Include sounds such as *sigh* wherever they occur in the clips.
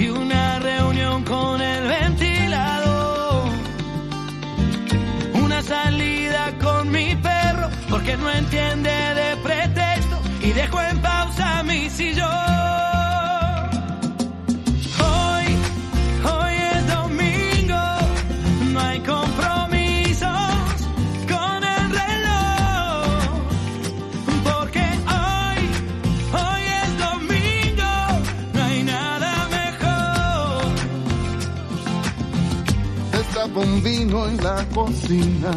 y una reunión con el ventilador. Una salida con mi perro porque no entiende de pretexto y dejo en pausa mi sillón. Un vino en la cocina.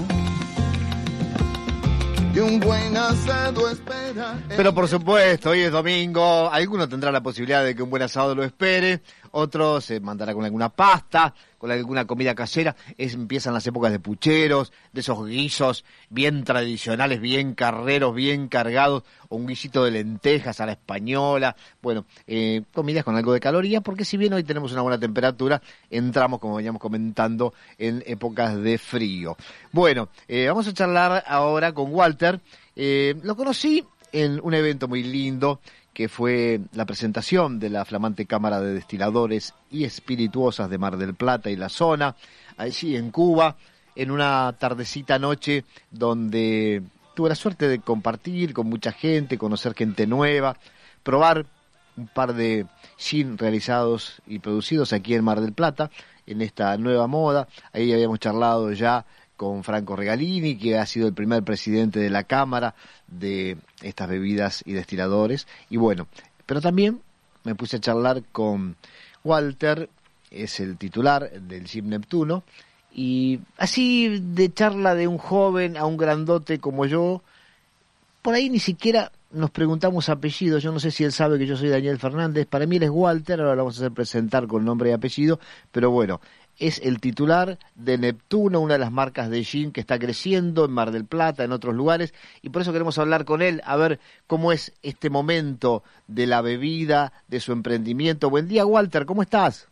Y un buen asado espera. Pero por supuesto, hoy es domingo, alguno tendrá la posibilidad de que un buen asado lo espere, otros se mandará con alguna pasta, con alguna comida casera. Es, empiezan las épocas de pucheros, de esos guisos bien tradicionales, bien carreros, bien cargados, o un guisito de lentejas a la española. Bueno, eh, comidas con algo de calorías, porque si bien hoy tenemos una buena temperatura, entramos, como veníamos comentando, en épocas de frío. Bueno, eh, vamos a charlar ahora con Walter. Eh, lo conocí en un evento muy lindo que fue la presentación de la flamante Cámara de Destiladores y Espirituosas de Mar del Plata y la zona, allí en Cuba, en una tardecita noche donde tuve la suerte de compartir con mucha gente, conocer gente nueva, probar un par de gin realizados y producidos aquí en Mar del Plata, en esta nueva moda. Ahí habíamos charlado ya con Franco Regalini, que ha sido el primer presidente de la Cámara de estas bebidas y destiladores. Y bueno, pero también me puse a charlar con Walter, es el titular del Gym Neptuno, y así de charla de un joven a un grandote como yo, por ahí ni siquiera nos preguntamos apellidos, yo no sé si él sabe que yo soy Daniel Fernández, para mí él es Walter, ahora lo vamos a hacer presentar con nombre y apellido, pero bueno, es el titular de Neptuno, una de las marcas de gin que está creciendo en Mar del Plata, en otros lugares, y por eso queremos hablar con él, a ver cómo es este momento de la bebida, de su emprendimiento. Buen día, Walter, ¿cómo estás?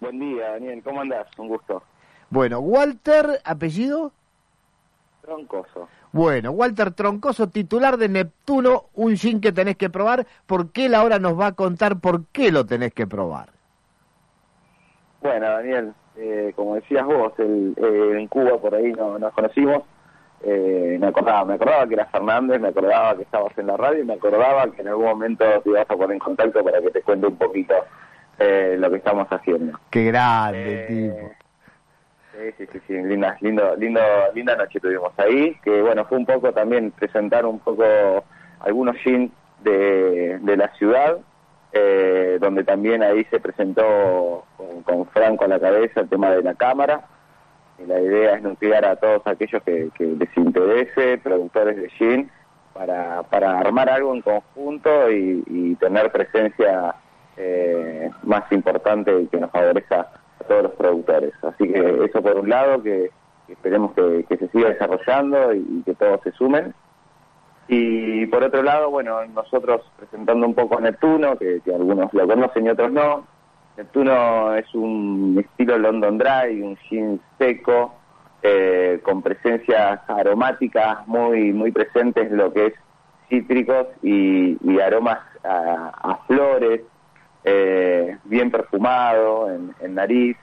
Buen día, Daniel, ¿cómo andás? Un gusto. Bueno, Walter, apellido? Troncoso. Bueno, Walter Troncoso, titular de Neptuno, un gin que tenés que probar, porque él ahora nos va a contar por qué lo tenés que probar. Bueno, Daniel, eh, como decías vos, el, eh, en Cuba por ahí no, nos conocimos. Eh, me acordaba, me acordaba que era Fernández, me acordaba que estabas en la radio y me acordaba que en algún momento te ibas a poner en contacto para que te cuente un poquito lo que estamos haciendo. Qué grande, tipo. Sí, sí, sí, sí, linda, lindo, lindo, linda noche tuvimos ahí, que bueno, fue un poco también presentar un poco algunos jeans de, de la ciudad, eh, donde también ahí se presentó con, Franco a la cabeza el tema de la cámara. Y la idea es nuclear a todos aquellos que, les interese, productores de gin, para, para armar algo en conjunto y, tener presencia eh, más importante y que nos favorezca a todos los productores. Así que eso por un lado, que, esperemos que, se siga desarrollando y que todos se sumen. Y por otro lado, bueno, nosotros presentando un poco a Neptuno, que, algunos lo conocen y otros no. Neptuno es un estilo London Dry, un gin seco, eh, con presencias aromáticas muy muy presentes, lo que es cítricos y, aromas a, flores, eh, bien perfumado en, nariz.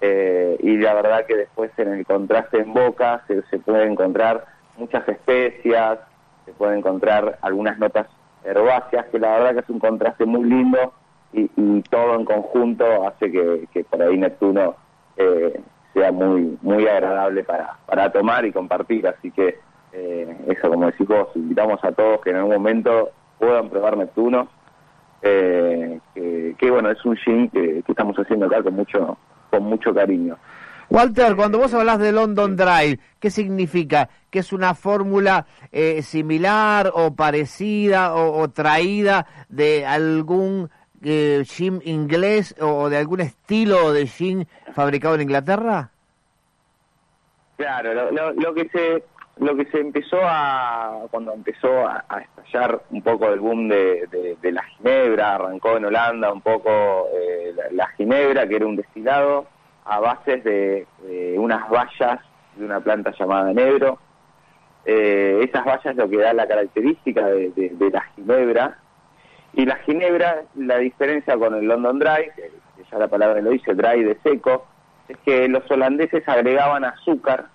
Eh, y la verdad que después en el contraste en boca se, se puede encontrar muchas especias, se pueden encontrar algunas notas herbáceas, que la verdad que es un contraste muy lindo y, todo en conjunto hace que, por ahí Neptuno eh, sea muy muy agradable para, para tomar y compartir. Así que eh, eso, como decís vos, invitamos a todos que en algún momento puedan probar Neptuno, eh, que, bueno, es un gin que, que estamos haciendo acá con mucho, con mucho cariño. Walter, cuando vos hablas de London Dry, ¿qué significa? ¿Que es una fórmula eh, similar o parecida o, traída de algún eh, gin inglés o de algún estilo de gin fabricado en Inglaterra? Claro, lo, que se lo que se empezó a cuando empezó a, estallar un poco el boom de, la ginebra, arrancó en Holanda un poco eh, la ginebra, que era un destilado a bases de, unas vallas de una planta llamada negro. Eh, esas vallas lo que da la característica de, la ginebra Y la ginebra, la diferencia con el London Dry, que ya la palabra lo dice, dry de seco, es que los holandeses agregaban azúcar,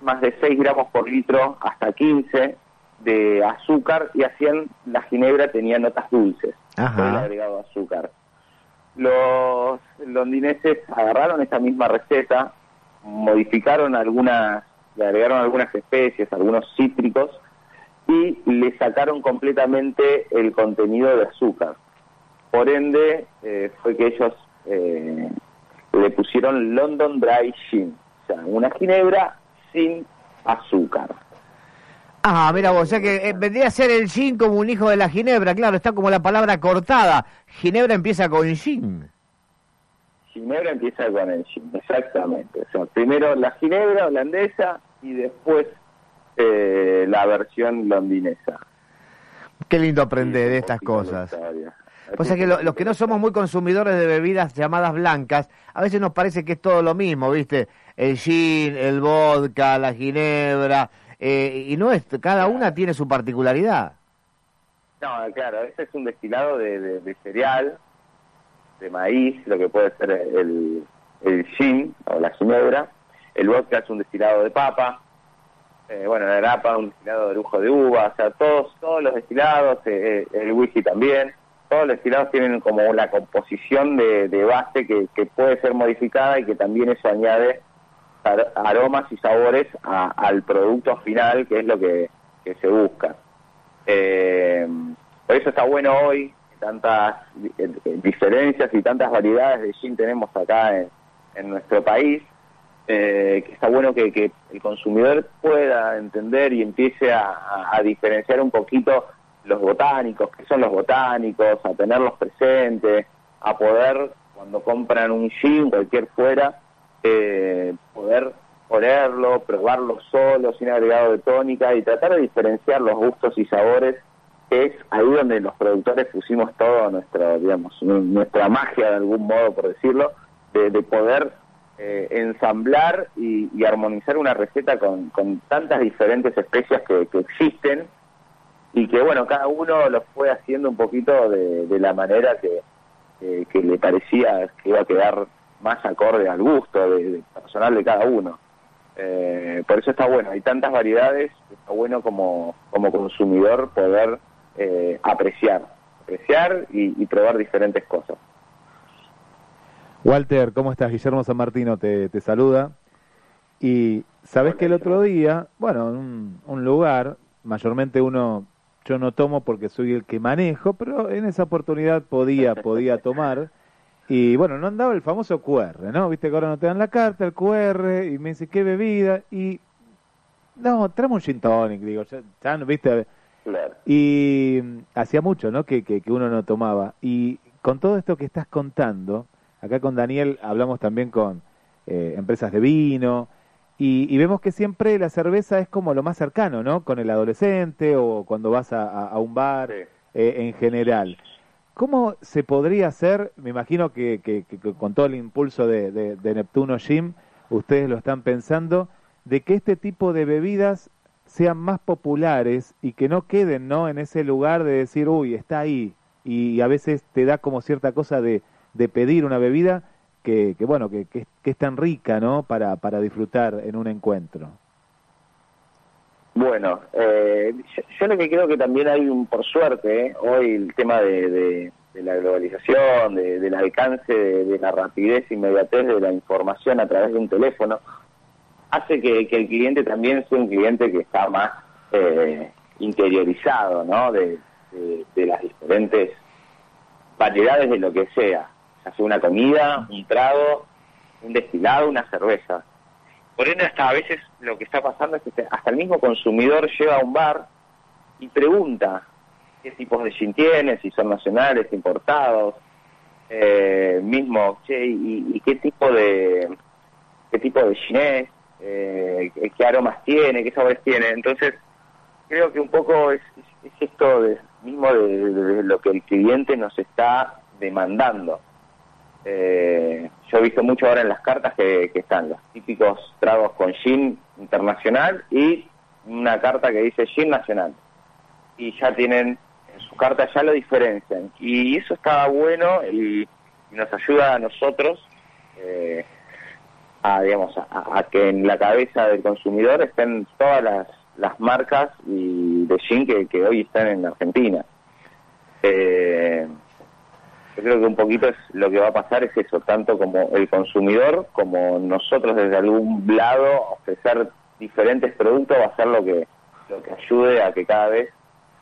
más de 6 gramos por litro hasta 15 de azúcar y hacían la ginebra tenía notas dulces Ajá. el agregado de azúcar. Los londineses agarraron esta misma receta, modificaron algunas, le agregaron algunas especies, algunos cítricos y le sacaron completamente el contenido de azúcar. Por ende, eh, fue que ellos eh, le pusieron London Dry Gin, o sea, una ginebra sin azúcar. Ah, mira vos, o sea que eh, vendría a ser el gin como un hijo de la ginebra, claro, está como la palabra cortada. Ginebra empieza con gin. Ginebra empieza con el gin, exactamente. O sea, primero la ginebra holandesa y después eh, la versión londinesa. Qué lindo aprender de estas cosas. O sea que lo- los que no somos muy consumidores de bebidas llamadas blancas, a veces nos parece que es todo lo mismo, ¿viste? El gin, el vodka, la ginebra, eh, y no es, cada una tiene su particularidad. No, claro, este es un destilado de, de- cereal, de maíz, lo que puede ser el, el gin o la ginebra. El vodka es un destilado de papa. Eh, bueno, la grapa, un destilado de lujo de uva. O sea, todos, todos los destilados, eh, eh, el whisky también. Todos los destilados tienen como la composición de, de base que, que puede ser modificada y que también eso añade ar- aromas y sabores a- al producto final, que es lo que, se busca. Eh, por eso está bueno hoy, tantas eh, diferencias y tantas variedades de gin tenemos acá en, nuestro país, eh, que está bueno que, que el consumidor pueda entender y empiece a- a diferenciar un poquito los botánicos, qué son los botánicos, a tenerlos presentes, a poder, cuando compran un gin, cualquier fuera, eh, poder olerlo, probarlo solo, sin agregado de tónica y tratar de diferenciar los gustos y sabores, es ahí donde los productores pusimos todo nuestro, digamos, nu- nuestra magia de algún modo, por decirlo, de, de poder eh, ensamblar y, y armonizar una receta con, tantas diferentes especias que, existen y que bueno, cada uno lo fue haciendo un poquito de, de la manera que, que, que le parecía que iba a quedar más acorde al gusto de, de personal de cada uno. Eh, por eso está bueno, hay tantas variedades, está bueno como, como consumidor poder eh, apreciar, apreciar y, y probar diferentes cosas. Walter, ¿cómo estás? Guillermo San Martino te, te saluda. Y sabes que el otro día, bueno, en un, un lugar, mayormente uno, yo no tomo porque soy el que manejo, pero en esa oportunidad podía, podía tomar. *laughs* Y bueno, no andaba el famoso QR, ¿no? Viste que ahora no te dan la carta, el QR, y me dice, ¿qué bebida? Y, no, tráeme un gin tonic, digo, ya, ya no, viste, Claro. y mm, hacía mucho, ¿no? Que, que, que uno no tomaba. Y con todo esto que estás contando, acá con Daniel hablamos también con eh, empresas de vino y, y vemos que siempre la cerveza es como lo más cercano, ¿no? Con el adolescente o cuando vas a, a- a un bar Sí. eh, en general. ¿Cómo se podría hacer? Me imagino que, que- que- con todo el impulso de, de- Neptuno Gym, ustedes lo están pensando, de que este tipo de bebidas sean más populares y que no queden ¿no? en ese lugar de decir, uy, está ahí. Y, a veces te da como cierta cosa de, de pedir una bebida que, que bueno, que, que es tan rica, ¿no? Para, para disfrutar en un encuentro. Bueno, eh, yo, lo que creo que también hay un, por suerte, eh, hoy el tema de, de- la globalización, de- del alcance, de, la rapidez inmediatez de la información a través de un teléfono, hace que, que el cliente también sea un cliente que está más eh, interiorizado, ¿no? De las diferentes variedades de lo que sea, ya sea una comida, un trago, un destilado, una cerveza. Por ende, hasta a veces lo que está pasando es que hasta el mismo consumidor llega a un bar y pregunta qué tipos de gin tiene, si son nacionales, importados, eh, mismo, che, y, y qué tipo de qué tipo de gin eh, qué- aromas tiene, qué sabores tiene. Entonces, creo que un poco es, es- es esto de, mismo de, de- de lo que el cliente nos está demandando. Eh, yo he visto mucho ahora en las cartas que, están los típicos tragos con gin internacional y una carta que dice gin nacional. Y ya tienen en su cartas ya lo diferencian. Y eso está bueno y, y nos ayuda a nosotros eh, a, digamos, a, a que en la cabeza del consumidor estén todas las, las marcas y de gin que, que hoy están en Argentina. Eh, yo creo que un poquito es lo que va a pasar es eso, tanto como el consumidor como nosotros desde algún lado ofrecer diferentes productos va a ser lo que lo que ayude a que cada vez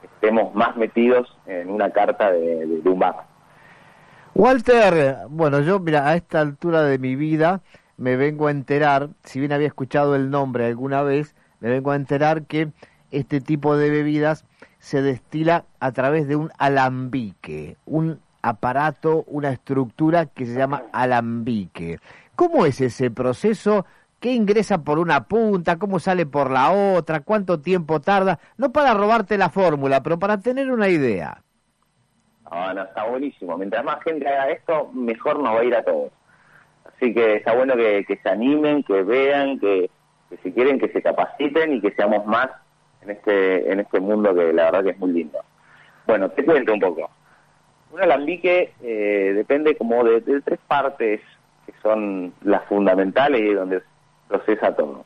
estemos más metidos en una carta de, de, un bar. Walter, bueno, yo, mira, a esta altura de mi vida me vengo a enterar, si bien había escuchado el nombre alguna vez, me vengo a enterar que este tipo de bebidas se destila a través de un alambique, un aparato, una estructura que se llama alambique. ¿Cómo es ese proceso? ¿Qué ingresa por una punta? ¿Cómo sale por la otra? ¿Cuánto tiempo tarda? No para robarte la fórmula, pero para tener una idea. Ah, está buenísimo. Mientras más gente haga esto, mejor nos va a ir a todos. Así que está bueno que, que se animen, que vean, que, que, si quieren que se capaciten y que seamos más en este en este mundo que la verdad que es muy lindo. Bueno, te cuento un poco. Un alambique eh, depende como de, de, tres partes que son las fundamentales y donde procesa todo.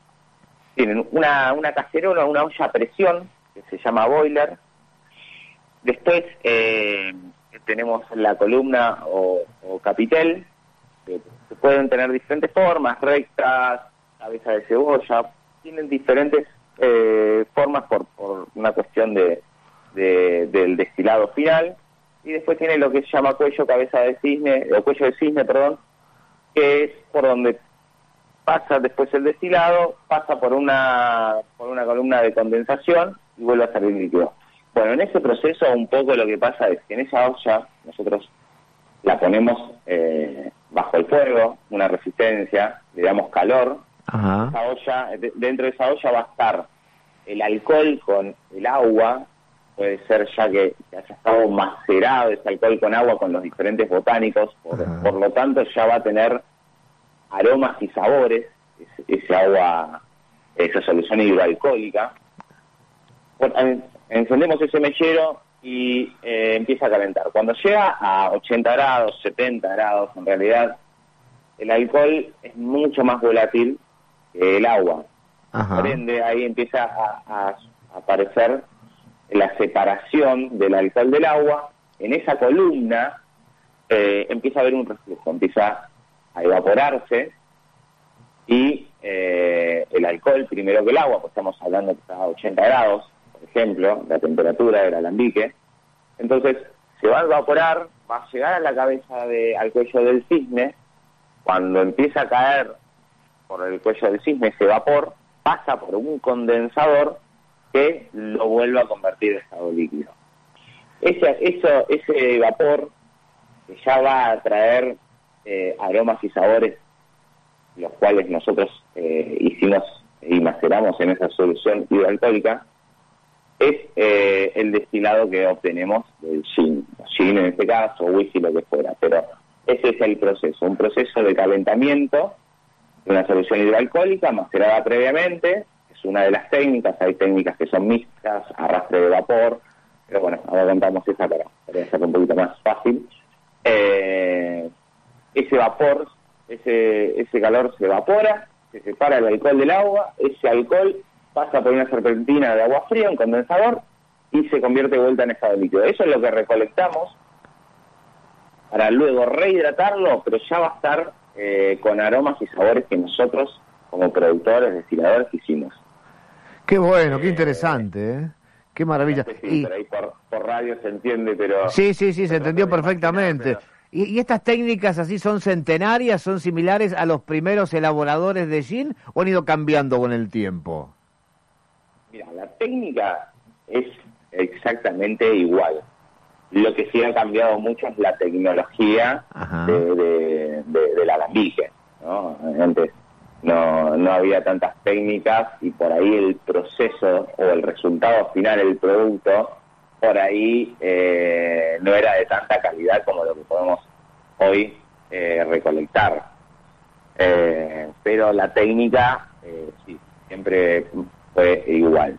Tienen una, una cacerola, una olla a presión, que se llama boiler. Después eh, tenemos la columna o, capitel, que pueden tener diferentes formas, rectas, cabeza de cebolla, tienen diferentes eh, formas por, por una cuestión de, de, del destilado final y después tiene lo que se llama cuello cabeza de cisne o cuello de cisne perdón que es por donde pasa después el destilado pasa por una por una columna de condensación y vuelve a salir líquido bueno en ese proceso un poco lo que pasa es que en esa olla nosotros la ponemos eh, bajo el fuego una resistencia le damos calor Ajá. esa olla, dentro de esa olla va a estar el alcohol con el agua, puede ser ya que, que haya estado macerado ese alcohol con agua con los diferentes botánicos, por, por, lo tanto ya va a tener aromas y sabores, ese, agua, esa solución hidroalcohólica. Bueno, encendemos ese mechero y eh, empieza a calentar. Cuando llega a 80 grados, 70 grados, en realidad el alcohol es mucho más volátil el agua. Ajá. Por ende, ahí empieza a, a, aparecer la separación del alcohol del agua. En esa columna eh, empieza a haber un reflejo, empieza a evaporarse y eh, el alcohol, primero que el agua, pues estamos hablando que está a 80 grados, por ejemplo, la temperatura del alambique, entonces se va a evaporar, va a llegar a la cabeza, de, al cuello del cisne, cuando empieza a caer por el cuello del cisne ese vapor, pasa por un condensador que lo vuelve a convertir en estado líquido. Ese, eso, ese vapor ya va a traer eh, aromas y sabores, los cuales nosotros eh, hicimos y maceramos en esa solución hidroalcohólica, es eh, el destilado que obtenemos del gin, gin en este caso, whisky, lo que fuera, pero ese es el proceso, un proceso de calentamiento de una solución hidroalcohólica macerada previamente, una de las técnicas, hay técnicas que son mixtas, arrastre de vapor, pero bueno, ahora contamos esa para, hacerlo un poquito más fácil. Eh, ese vapor, ese, ese calor se evapora, se separa el alcohol del agua, ese alcohol pasa por una serpentina de agua fría, un condensador, y se convierte de vuelta en estado líquido. Eso es lo que recolectamos para luego rehidratarlo, pero ya va a estar eh, con aromas y sabores que nosotros, como productores, destiladores, hicimos. Qué bueno, qué interesante, ¿eh? Qué maravilla. Y... por ahí por, por, radio se entiende, pero... Sí, sí, sí, se entendió perfectamente. Pero... ¿Y, ¿Y, estas técnicas así son centenarias, son similares a los primeros elaboradores de gin o han ido cambiando con el tiempo? Mira, la técnica es exactamente igual. Lo que sí ha cambiado mucho es la tecnología de, de, de, del alambique. ¿no? Antes no, no había tantas técnicas y por ahí el proceso o el resultado final, el producto, por ahí eh, no era de tanta calidad como lo que podemos hoy eh, recolectar. Eh, pero la técnica, sí, siempre fue igual.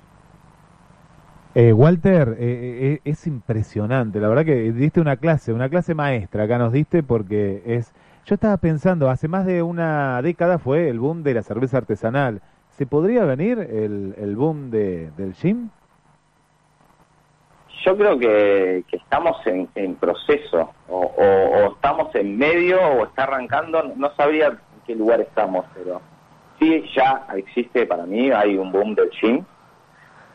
Eh, Walter, eh, eh, es impresionante, la verdad que diste una clase, una clase maestra, acá nos diste porque es... Yo estaba pensando, hace más de una década fue el boom de la cerveza artesanal. ¿Se podría venir el, el boom de, del gin? Yo creo que, que estamos en, en proceso, o, o- o estamos en medio, o está arrancando, no sabría en qué lugar estamos, pero sí ya existe para mí, hay un boom del gin,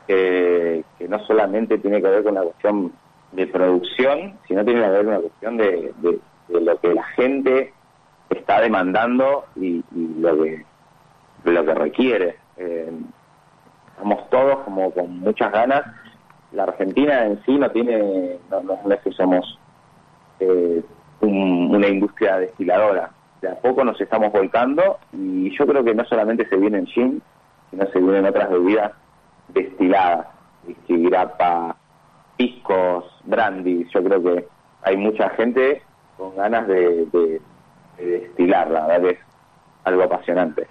que, que no solamente tiene que ver con una cuestión de producción, sino tiene que ver con una cuestión de- de lo que la gente está demandando y, y lo que lo que requiere. Eh, estamos todos como con muchas ganas. La Argentina en sí no tiene, no, es que somos eh, un- una industria destiladora. De a poco nos estamos volcando y yo creo que no solamente se viene en gin, sino se vienen otras bebidas destiladas, grappa, piscos, brandy. Yo creo que hay mucha gente con ganas de, de- de destilar, la verdad es algo apasionante.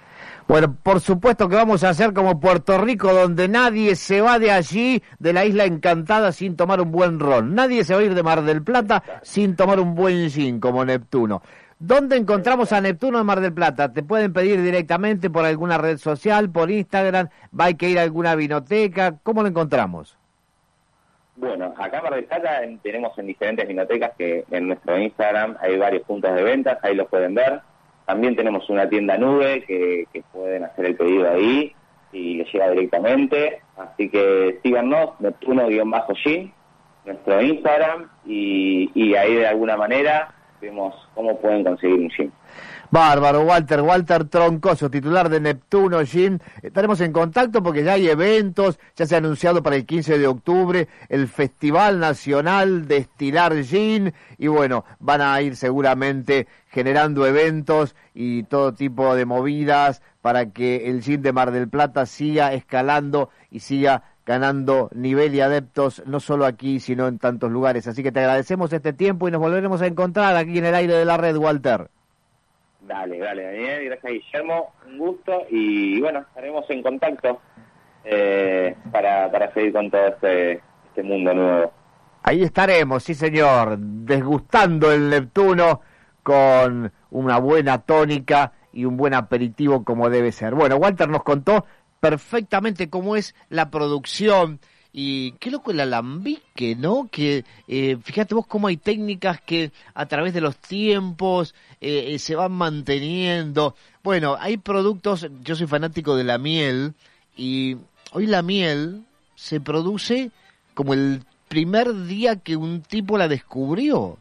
Bueno, por supuesto que vamos a hacer como Puerto Rico, donde nadie se va de allí, de la isla encantada, sin tomar un buen ron. Nadie se va a ir de Mar del Plata sin tomar un buen gin, como Neptuno. ¿Dónde encontramos a Neptuno en Mar del Plata? ¿Te pueden pedir directamente por alguna red social, por Instagram? ¿Va hay que ir a alguna vinoteca? ¿Cómo lo encontramos? Bueno, acá en Mar tenemos en diferentes vinotecas que en nuestro Instagram hay varios puntos de ventas, ahí los pueden ver. También tenemos una tienda nube que, pueden hacer el pedido ahí y les llega directamente. Así que síganos, Neptuno-Gin, nuestro Instagram, y, y ahí de alguna manera vemos cómo pueden conseguir un gin. Bárbaro, Walter, Walter Troncoso, titular de Neptuno Gin. Estaremos en contacto porque ya hay eventos, ya se ha anunciado para el 15 de octubre el Festival Nacional de Estilar Gin y bueno, van a ir seguramente generando eventos y todo tipo de movidas para que el gin de Mar del Plata siga escalando y siga ganando nivel y adeptos, no solo aquí, sino en tantos lugares. Así que te agradecemos este tiempo y nos volveremos a encontrar aquí en el aire de la red, Walter. Dale, dale, Daniel, gracias Guillermo, un gusto y bueno, estaremos en contacto eh, para, para seguir con todo este, este mundo nuevo. Ahí estaremos, sí señor, desgustando el Neptuno con una buena tónica y un buen aperitivo como debe ser. Bueno, Walter nos contó perfectamente cómo es la producción y qué loco el alambique, ¿no? Que eh, fíjate vos cómo hay técnicas que a través de los tiempos eh, eh, se van manteniendo. Bueno, hay productos, yo soy fanático de la miel y hoy la miel se produce como el primer día que un tipo la descubrió.